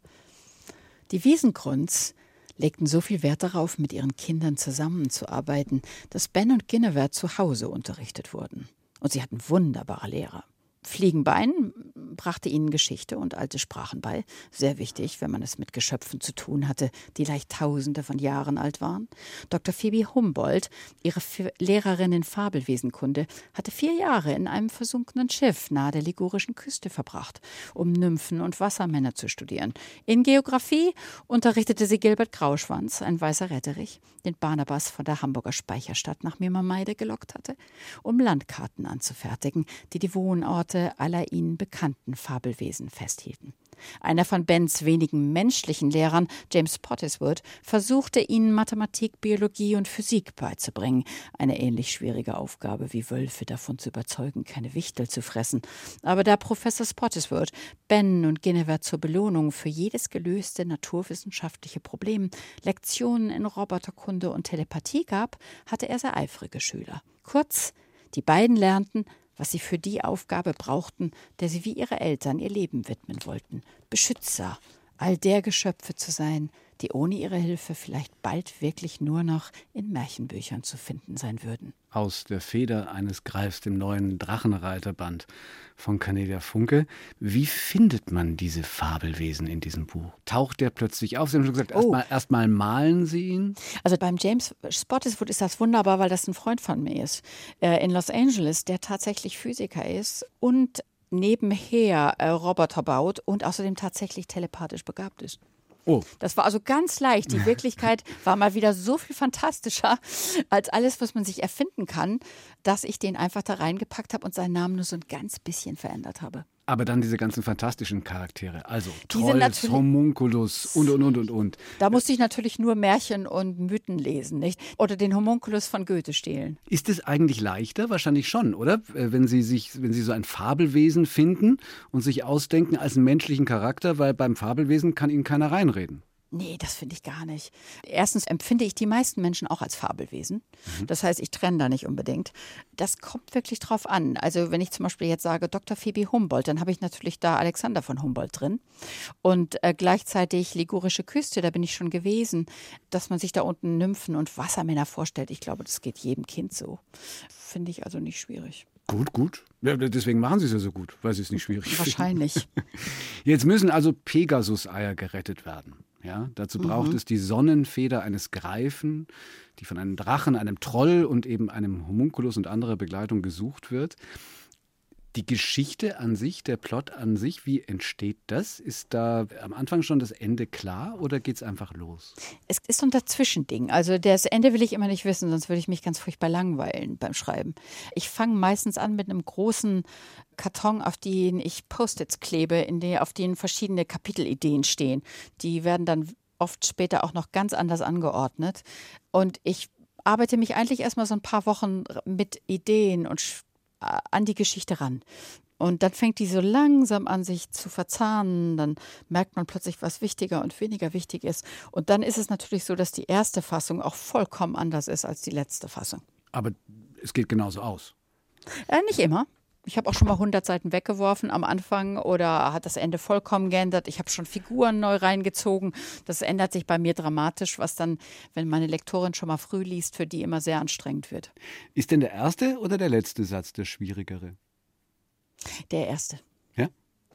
Die Wiesengrunds legten so viel Wert darauf, mit ihren Kindern zusammenzuarbeiten, dass Ben und Guinevere zu Hause unterrichtet wurden. Und sie hatten wunderbare Lehrer. Fliegenbein brachte ihnen Geschichte und alte Sprachen bei. Sehr wichtig, wenn man es mit Geschöpfen zu tun hatte, die leicht tausende von Jahren alt waren. Dr. Phoebe Humboldt, ihre Lehrerin in Fabelwesenkunde, hatte vier Jahre in einem versunkenen Schiff nahe der ligurischen Küste verbracht, um Nymphen und Wassermänner zu studieren. In Geographie unterrichtete sie Gilbert Grauschwanz, ein weißer Retterich, den Barnabas von der Hamburger Speicherstadt nach Mimmermeide gelockt hatte, um Landkarten anzufertigen, die die Wohnorte aller ihnen bekannten Fabelwesen festhielten. Einer von Bens wenigen menschlichen Lehrern, James Pottiswood, versuchte ihnen Mathematik, Biologie und Physik beizubringen. Eine ähnlich schwierige Aufgabe wie Wölfe davon zu überzeugen, keine Wichtel zu fressen. Aber da Professor Spottiswood Ben und Guinevere zur Belohnung für jedes gelöste naturwissenschaftliche Problem Lektionen in Roboterkunde und Telepathie gab, hatte er sehr eifrige Schüler. Kurz, die beiden lernten, was sie für die Aufgabe brauchten, der sie wie ihre Eltern ihr Leben widmen wollten. Beschützer all der Geschöpfe zu sein, die ohne ihre Hilfe vielleicht bald wirklich nur noch in Märchenbüchern zu finden sein würden. Aus der Feder eines Greifs, dem neuen Drachenreiterband von Cornelia Funke. Wie findet man diese Fabelwesen in diesem Buch? Taucht der plötzlich auf? Sie haben schon gesagt, erstmal oh. erst malen Sie ihn. Also beim James Spottiswood ist das wunderbar, weil das ein Freund von mir ist. Äh, in Los Angeles, der tatsächlich Physiker ist und nebenher äh, Roboter baut und außerdem tatsächlich telepathisch begabt ist. Oh. Das war also ganz leicht. Die Wirklichkeit war mal wieder so viel fantastischer als alles, was man sich erfinden kann, dass ich den einfach da reingepackt habe und seinen Namen nur so ein ganz bisschen verändert habe. Aber dann diese ganzen fantastischen Charaktere, also Trolls, Homunculus und, und, und, und, und. Da musste ich natürlich nur Märchen und Mythen lesen, nicht? Oder den Homunculus von Goethe stehlen. Ist es eigentlich leichter? Wahrscheinlich schon, oder? Äh, wenn Sie sich, wenn Sie so ein Fabelwesen finden und sich ausdenken als einen menschlichen Charakter, weil beim Fabelwesen kann Ihnen keiner reinreden. Nee, das finde ich gar nicht. Erstens empfinde ich die meisten Menschen auch als Fabelwesen. Mhm. Das heißt, ich trenne da nicht unbedingt. Das kommt wirklich drauf an. Also, wenn ich zum Beispiel jetzt sage Dr. Phoebe Humboldt, dann habe ich natürlich da Alexander von Humboldt drin. Und äh, gleichzeitig Ligurische Küste, da bin ich schon gewesen. Dass man sich da unten Nymphen und Wassermänner vorstellt, ich glaube, das geht jedem Kind so. Finde ich also nicht schwierig. Gut, gut. Ja, deswegen machen Sie es ja so gut, weil Sie es nicht schwierig Wahrscheinlich. finden. Wahrscheinlich. Jetzt müssen also Pegasus-Eier gerettet werden. Ja, dazu braucht mhm. es die Sonnenfeder eines Greifen, die von einem Drachen, einem Troll und eben einem Homunculus und anderer Begleitung gesucht wird. Die Geschichte an sich, der Plot an sich, wie entsteht das? Ist da am Anfang schon das Ende klar oder geht es einfach los? Es ist so ein Dazwischending. Also das Ende will ich immer nicht wissen, sonst würde ich mich ganz furchtbar langweilen beim Schreiben. Ich fange meistens an mit einem großen Karton, auf den ich Post-its klebe, in der, auf denen verschiedene Kapitelideen stehen. Die werden dann oft später auch noch ganz anders angeordnet. Und ich arbeite mich eigentlich erstmal so ein paar Wochen mit Ideen und an die Geschichte ran. Und dann fängt die so langsam an, sich zu verzahnen. Dann merkt man plötzlich, was wichtiger und weniger wichtig ist. Und dann ist es natürlich so, dass die erste Fassung auch vollkommen anders ist als die letzte Fassung. Aber es geht genauso aus. Äh, nicht immer. Ich habe auch schon mal 100 Seiten weggeworfen am Anfang oder hat das Ende vollkommen geändert. Ich habe schon Figuren neu reingezogen. Das ändert sich bei mir dramatisch, was dann, wenn meine Lektorin schon mal früh liest, für die immer sehr anstrengend wird. Ist denn der erste oder der letzte Satz der schwierigere? Der erste. Ja?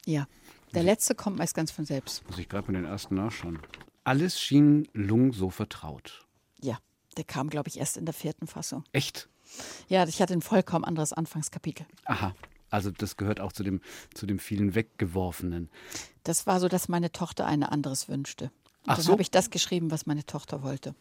Ja. Der letzte kommt meist ganz von selbst. Muss ich gerade mal den ersten nachschauen. Alles schien Lung so vertraut. Ja, der kam, glaube ich, erst in der vierten Fassung. Echt? Ja, ich hatte ein vollkommen anderes Anfangskapitel. Aha. Also das gehört auch zu dem, zu dem vielen Weggeworfenen. Das war so, dass meine Tochter ein anderes wünschte. Und Ach dann so. habe ich das geschrieben, was meine Tochter wollte.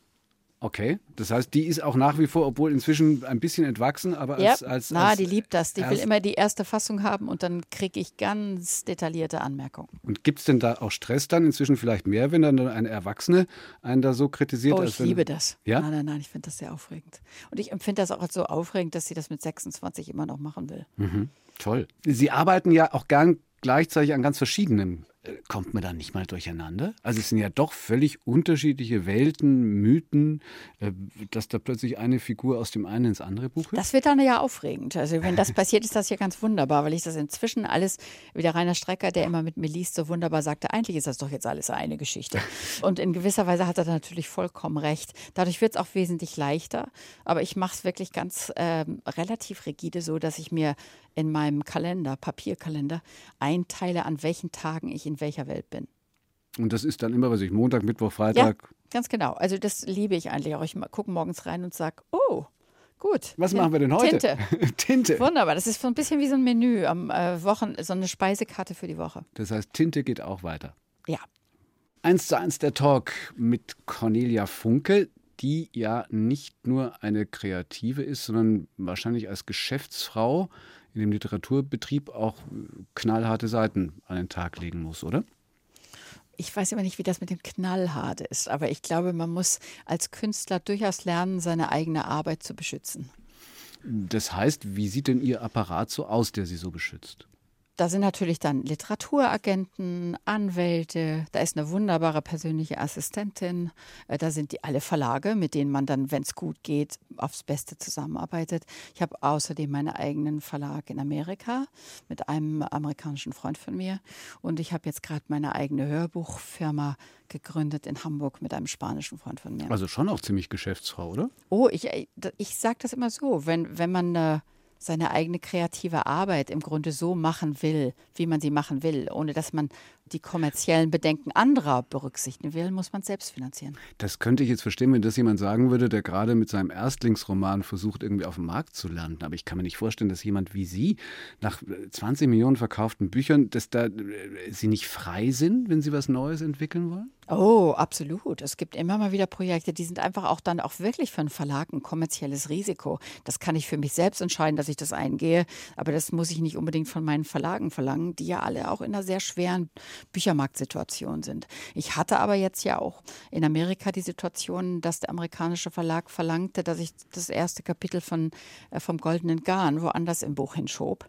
Okay. Das heißt, die ist auch nach wie vor, obwohl inzwischen ein bisschen entwachsen, aber Ja, als, als, na, als die liebt das. Die will immer die erste Fassung haben und dann kriege ich ganz detaillierte Anmerkungen. Und gibt es denn da auch Stress dann inzwischen vielleicht mehr, wenn dann eine Erwachsene einen da so kritisiert? Oh, als ich wenn, liebe das. Ja? Nein, nein, nein, ich finde das sehr aufregend. Und ich empfinde das auch als so aufregend, dass sie das mit 26 immer noch machen will. Mhm. Toll. Sie arbeiten ja auch gern gleichzeitig an ganz verschiedenen. Kommt man da nicht mal durcheinander? Also es sind ja doch völlig unterschiedliche Welten, Mythen, äh, dass da plötzlich eine Figur aus dem einen ins andere Buch hüpft. Das wird dann ja aufregend. Also wenn das passiert, ist das ja ganz wunderbar, weil ich das inzwischen alles, wie der Rainer Strecker, der immer mit mir liest, so wunderbar sagte, eigentlich ist das doch jetzt alles eine Geschichte. Und in gewisser Weise hat er da natürlich vollkommen recht. Dadurch wird es auch wesentlich leichter. Aber ich mache es wirklich ganz ähm, relativ rigide so, dass ich mir in meinem Kalender, Papierkalender, einteile, an welchen Tagen ich in welcher Welt bin. Und das ist dann immer, was ich, Montag, Mittwoch, Freitag. Ganz genau. Also das liebe ich eigentlich auch. Ich gucke morgens rein und sage, oh, gut. Was machen wir denn heute? Tinte. Tinte. Wunderbar. Das ist so ein bisschen wie so ein Menü am äh, Wochen, so eine Speisekarte für die Woche. Das heißt, Tinte geht auch weiter. Ja. Eins zu eins der Talk mit Cornelia Funke, die ja nicht nur eine Kreative ist, sondern wahrscheinlich als Geschäftsfrau in dem Literaturbetrieb auch knallharte Seiten an den Tag legen muss, oder? Ich weiß immer nicht, wie das mit dem Knallhart ist, aber ich glaube, man muss als Künstler durchaus lernen, seine eigene Arbeit zu beschützen. Das heißt, wie sieht denn Ihr Apparat so aus, der Sie so beschützt? Da sind natürlich dann Literaturagenten, Anwälte, da ist eine wunderbare persönliche Assistentin, äh, da sind die alle Verlage, mit denen man dann, wenn es gut geht, aufs Beste zusammenarbeitet. Ich habe außerdem meinen eigenen Verlag in Amerika mit einem amerikanischen Freund von mir und ich habe jetzt gerade meine eigene Hörbuchfirma gegründet in Hamburg mit einem spanischen Freund von mir. Also schon auch ziemlich Geschäftsfrau, oder? Oh, ich, ich sage das immer so, wenn, wenn man äh, seine eigene kreative Arbeit im Grunde so machen will, wie man sie machen will, ohne dass man die kommerziellen Bedenken anderer berücksichtigen will, muss man es selbst finanzieren. Das könnte ich jetzt verstehen, wenn das jemand sagen würde, der gerade mit seinem Erstlingsroman versucht, irgendwie auf dem Markt zu landen. Aber ich kann mir nicht vorstellen, dass jemand wie Sie nach äh, 20 Millionen verkauften Büchern, dass da äh, Sie nicht frei sind, wenn Sie was Neues entwickeln wollen? Oh, absolut. Es gibt immer mal wieder Projekte, die sind einfach auch dann auch wirklich für einen Verlag ein kommerzielles Risiko. Das kann ich für mich selbst entscheiden, dass ich das eingehe, aber das muss ich nicht unbedingt von meinen Verlagen verlangen, die ja alle auch in einer sehr schweren Büchermarktsituation sind. Ich hatte aber jetzt ja auch in Amerika die Situation, dass der amerikanische Verlag verlangte, dass ich das erste Kapitel von, äh, vom Goldenen Garn woanders im Buch hinschob.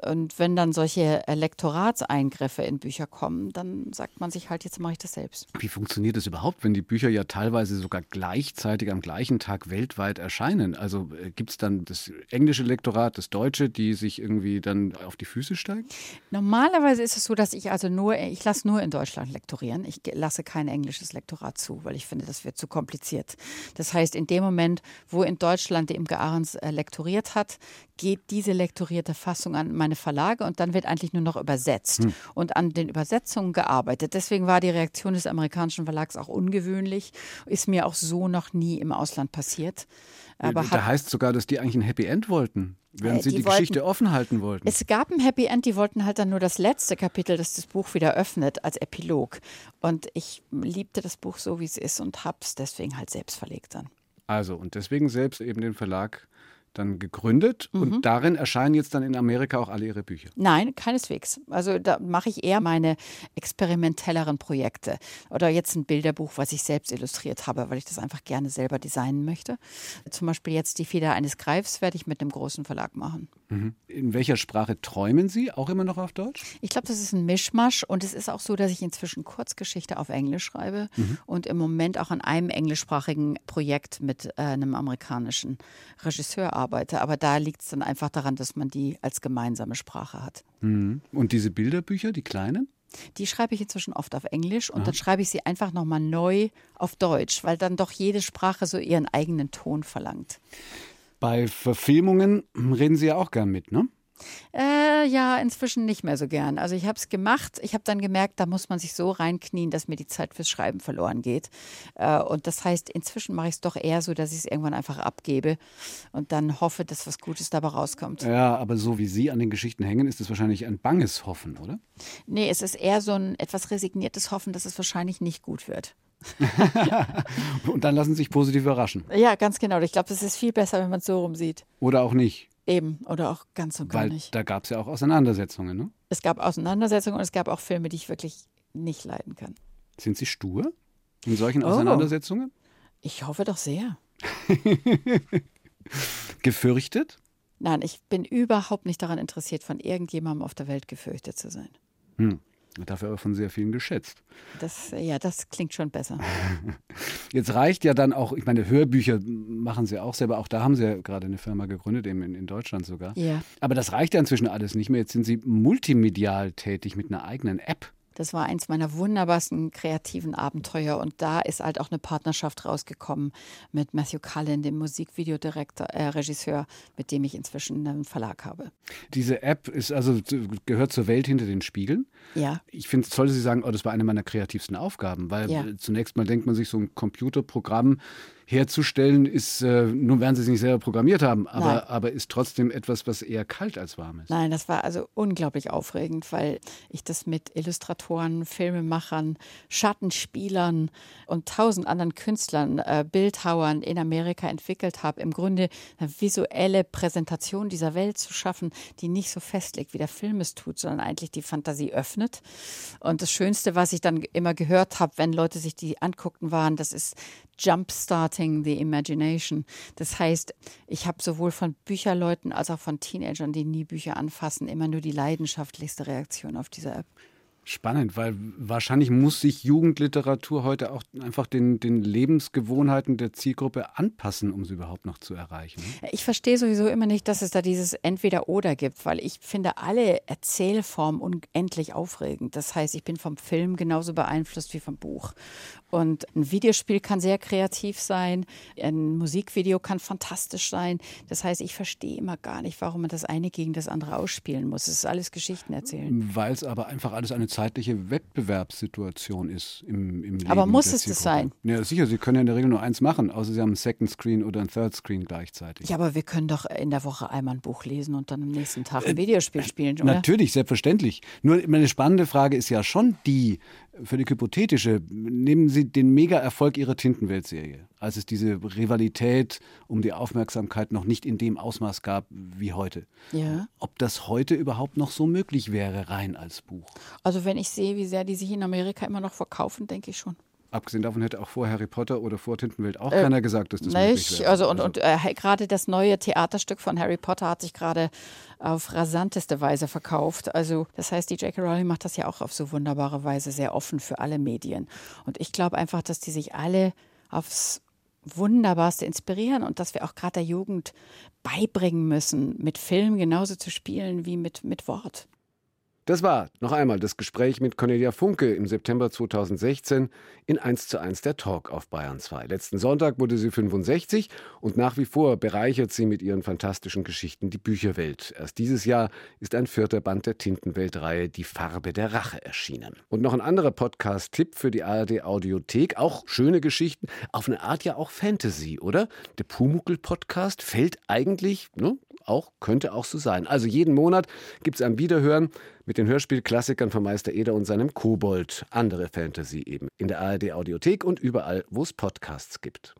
Und wenn dann solche Lektoratseingriffe in Bücher kommen, dann sagt man sich halt, jetzt mache ich das selbst. Wie funktioniert das überhaupt, wenn die Bücher ja teilweise sogar gleichzeitig am gleichen Tag weltweit erscheinen? Also äh, gibt es dann das englische Lektorat, das deutsche, die sich irgendwie dann auf die Füße steigen? Normalerweise ist es so, dass ich also nur, ich lasse nur in Deutschland lektorieren. Ich lasse kein englisches Lektorat zu, weil ich finde, das wird zu kompliziert. Das heißt, in dem Moment, wo in Deutschland die Imke Ahrens äh, lektoriert hat, geht diese lektorierte Fassung an meine Verlage und dann wird eigentlich nur noch übersetzt und an den Übersetzungen gearbeitet. Deswegen war die Reaktion des amerikanischen Verlags auch ungewöhnlich, ist mir auch so noch nie im Ausland passiert. Aber da heißt sogar, dass die eigentlich ein Happy End wollten, während Äh, sie die die, wollten- Geschichte offen halten wollten. Es gab ein Happy End, die wollten halt dann nur das letzte Kapitel, das das Buch wieder öffnet, als Epilog. Und ich liebte das Buch so, wie es ist und hab's deswegen halt selbst verlegt dann. Also, und deswegen selbst eben den Verlag dann gegründet Mhm. und darin erscheinen jetzt dann in Amerika auch alle ihre Bücher. Nein, keineswegs. Also da mache ich eher meine experimentelleren Projekte. Oder jetzt ein Bilderbuch, was ich selbst illustriert habe, weil ich das einfach gerne selber designen möchte. Zum Beispiel jetzt die Feder eines Greifs werde ich mit einem großen Verlag machen. Mhm. In welcher Sprache träumen Sie? Auch immer noch auf Deutsch? Ich glaube, das ist ein Mischmasch und es ist auch so, dass ich inzwischen Kurzgeschichte auf Englisch schreibe und im Moment auch an einem englischsprachigen Projekt mit äh, einem amerikanischen Regisseur arbeite. Aber da liegt es dann einfach daran, dass man die als gemeinsame Sprache hat. Mhm. Und diese Bilderbücher, die kleinen? Die schreibe ich inzwischen oft auf Englisch und dann schreibe ich sie einfach nochmal neu auf Deutsch, weil dann doch jede Sprache so ihren eigenen Ton verlangt. Bei Verfilmungen reden Sie ja auch gern mit, ne? Äh, ja, inzwischen nicht mehr so gern. Also ich habe es gemacht. Ich habe dann gemerkt, da muss man sich so reinknien, dass mir die Zeit fürs Schreiben verloren geht. Äh, und das heißt, inzwischen mache ich es doch eher so, dass ich es irgendwann einfach abgebe und dann hoffe, dass was Gutes dabei rauskommt. Ja, aber so wie Sie an den Geschichten hängen, ist es wahrscheinlich ein banges Hoffen, oder? Nee, es ist eher so ein etwas resigniertes Hoffen, dass es wahrscheinlich nicht gut wird. und dann lassen sich positiv überraschen. Ja, ganz genau. Ich glaube, es ist viel besser, wenn man es so rum sieht. Oder auch nicht. Eben, oder auch ganz und gar Weil nicht. da gab es ja auch Auseinandersetzungen, ne? Es gab Auseinandersetzungen und es gab auch Filme, die ich wirklich nicht leiden kann. Sind Sie stur in solchen Oh. Auseinandersetzungen? Ich hoffe doch sehr. Gefürchtet? Nein, ich bin überhaupt nicht daran interessiert, von irgendjemandem auf der Welt gefürchtet zu sein. Hm. Dafür aber von sehr vielen geschätzt. Das, ja, das klingt schon besser. Jetzt reicht ja dann auch, ich meine, Hörbücher machen Sie auch selber, auch da haben Sie ja gerade eine Firma gegründet, eben in, in Deutschland sogar. Ja. Aber das reicht ja inzwischen alles nicht mehr. Jetzt sind Sie multimedial tätig mit einer eigenen App. Das war eins meiner wunderbarsten kreativen Abenteuer und da ist halt auch eine Partnerschaft rausgekommen mit Matthew Cullen, dem Musikvideodirektor, äh, Regisseur, mit dem ich inzwischen einen Verlag habe. Diese App ist also gehört zur Welt hinter den Spiegeln. Ja. Ich finde es toll, dass Sie sagen, oh, das war eine meiner kreativsten Aufgaben, weil Ja. zunächst mal denkt man sich, so ein Computerprogramm herzustellen, ist, äh, nun werden Sie es nicht selber programmiert haben, Nein. aber, aber ist trotzdem etwas, was eher kalt als warm ist. Nein, das war also unglaublich aufregend, weil ich das mit Illustratoren, Filmemachern, Schattenspielern und tausend anderen Künstlern, äh, Bildhauern in Amerika entwickelt habe. Im Grunde eine visuelle Präsentation dieser Welt zu schaffen, die nicht so festlegt, wie der Film es tut, sondern eigentlich die Fantasie öffnet. Und das Schönste, was ich dann immer gehört habe, wenn Leute sich die anguckten, waren, das ist Jumpstarting the Imagination. Das heißt, ich habe sowohl von Bücherleuten als auch von Teenagern, die nie Bücher anfassen, immer nur die leidenschaftlichste Reaktion auf diese App. Spannend, weil wahrscheinlich muss sich Jugendliteratur heute auch einfach den, den Lebensgewohnheiten der Zielgruppe anpassen, um sie überhaupt noch zu erreichen. ne? Ich verstehe sowieso immer nicht, dass es da dieses Entweder-Oder gibt, weil ich finde alle Erzählformen unendlich aufregend. Das heißt, ich bin vom Film genauso beeinflusst wie vom Buch. Und ein Videospiel kann sehr kreativ sein, ein Musikvideo kann fantastisch sein. Das heißt, ich verstehe immer gar nicht, warum man das eine gegen das andere ausspielen muss. Es ist alles Geschichten erzählen. Weil es aber einfach alles eine zeitliche Wettbewerbssituation ist im, im Leben. Aber muss es das Zielgruppe. Ja, sicher, Sie können ja in der Regel nur eins machen, außer Sie haben einen Second Screen oder einen Third Screen gleichzeitig. Ja, aber wir können doch in der Woche einmal ein Buch lesen und dann am nächsten Tag ein Videospiel spielen, oder? Natürlich, selbstverständlich. Nur meine spannende Frage ist ja schon die, völlig hypothetische. Nehmen Sie den Mega-Erfolg Ihrer Tintenwelt-Serie, als es diese Rivalität um die Aufmerksamkeit noch nicht in dem Ausmaß gab wie heute. Ja. Ob das heute überhaupt noch so möglich wäre, rein als Buch? Also wenn ich sehe, wie sehr die sich in Amerika immer noch verkaufen, denke ich schon. Abgesehen davon hätte auch vor Harry Potter oder vor Tintenwelt auch keiner gesagt, dass das möglich Nicht? wäre. Also und, und äh, gerade das neue Theaterstück von Harry Potter hat sich gerade auf rasanteste Weise verkauft. Also das heißt, die J.K. Rowling macht das ja auch auf so wunderbare Weise sehr offen für alle Medien. Und ich glaube einfach, dass die sich alle aufs Wunderbarste inspirieren und dass wir auch gerade der Jugend beibringen müssen, mit Film genauso zu spielen wie mit, mit Wort. Das war noch einmal das Gespräch mit Cornelia Funke im September 2016 in 1 zu 1 der Talk auf Bayern 2. Letzten Sonntag wurde sie 65 und nach wie vor bereichert sie mit ihren fantastischen Geschichten die Bücherwelt. Erst dieses Jahr ist ein vierter Band der Tintenweltreihe Die Farbe der Rache erschienen. Und noch ein anderer Podcast-Tipp für die ARD Audiothek, auch schöne Geschichten, auf eine Art ja auch Fantasy, oder? Der Pumuckel-Podcast fällt eigentlich, ne, auch, könnte auch so sein. Also jeden Monat gibt es ein Wiederhören mit den Hörspielklassikern von Meister Eder und seinem Kobold. Andere Fantasy eben. In der ARD Audiothek und überall, wo es Podcasts gibt.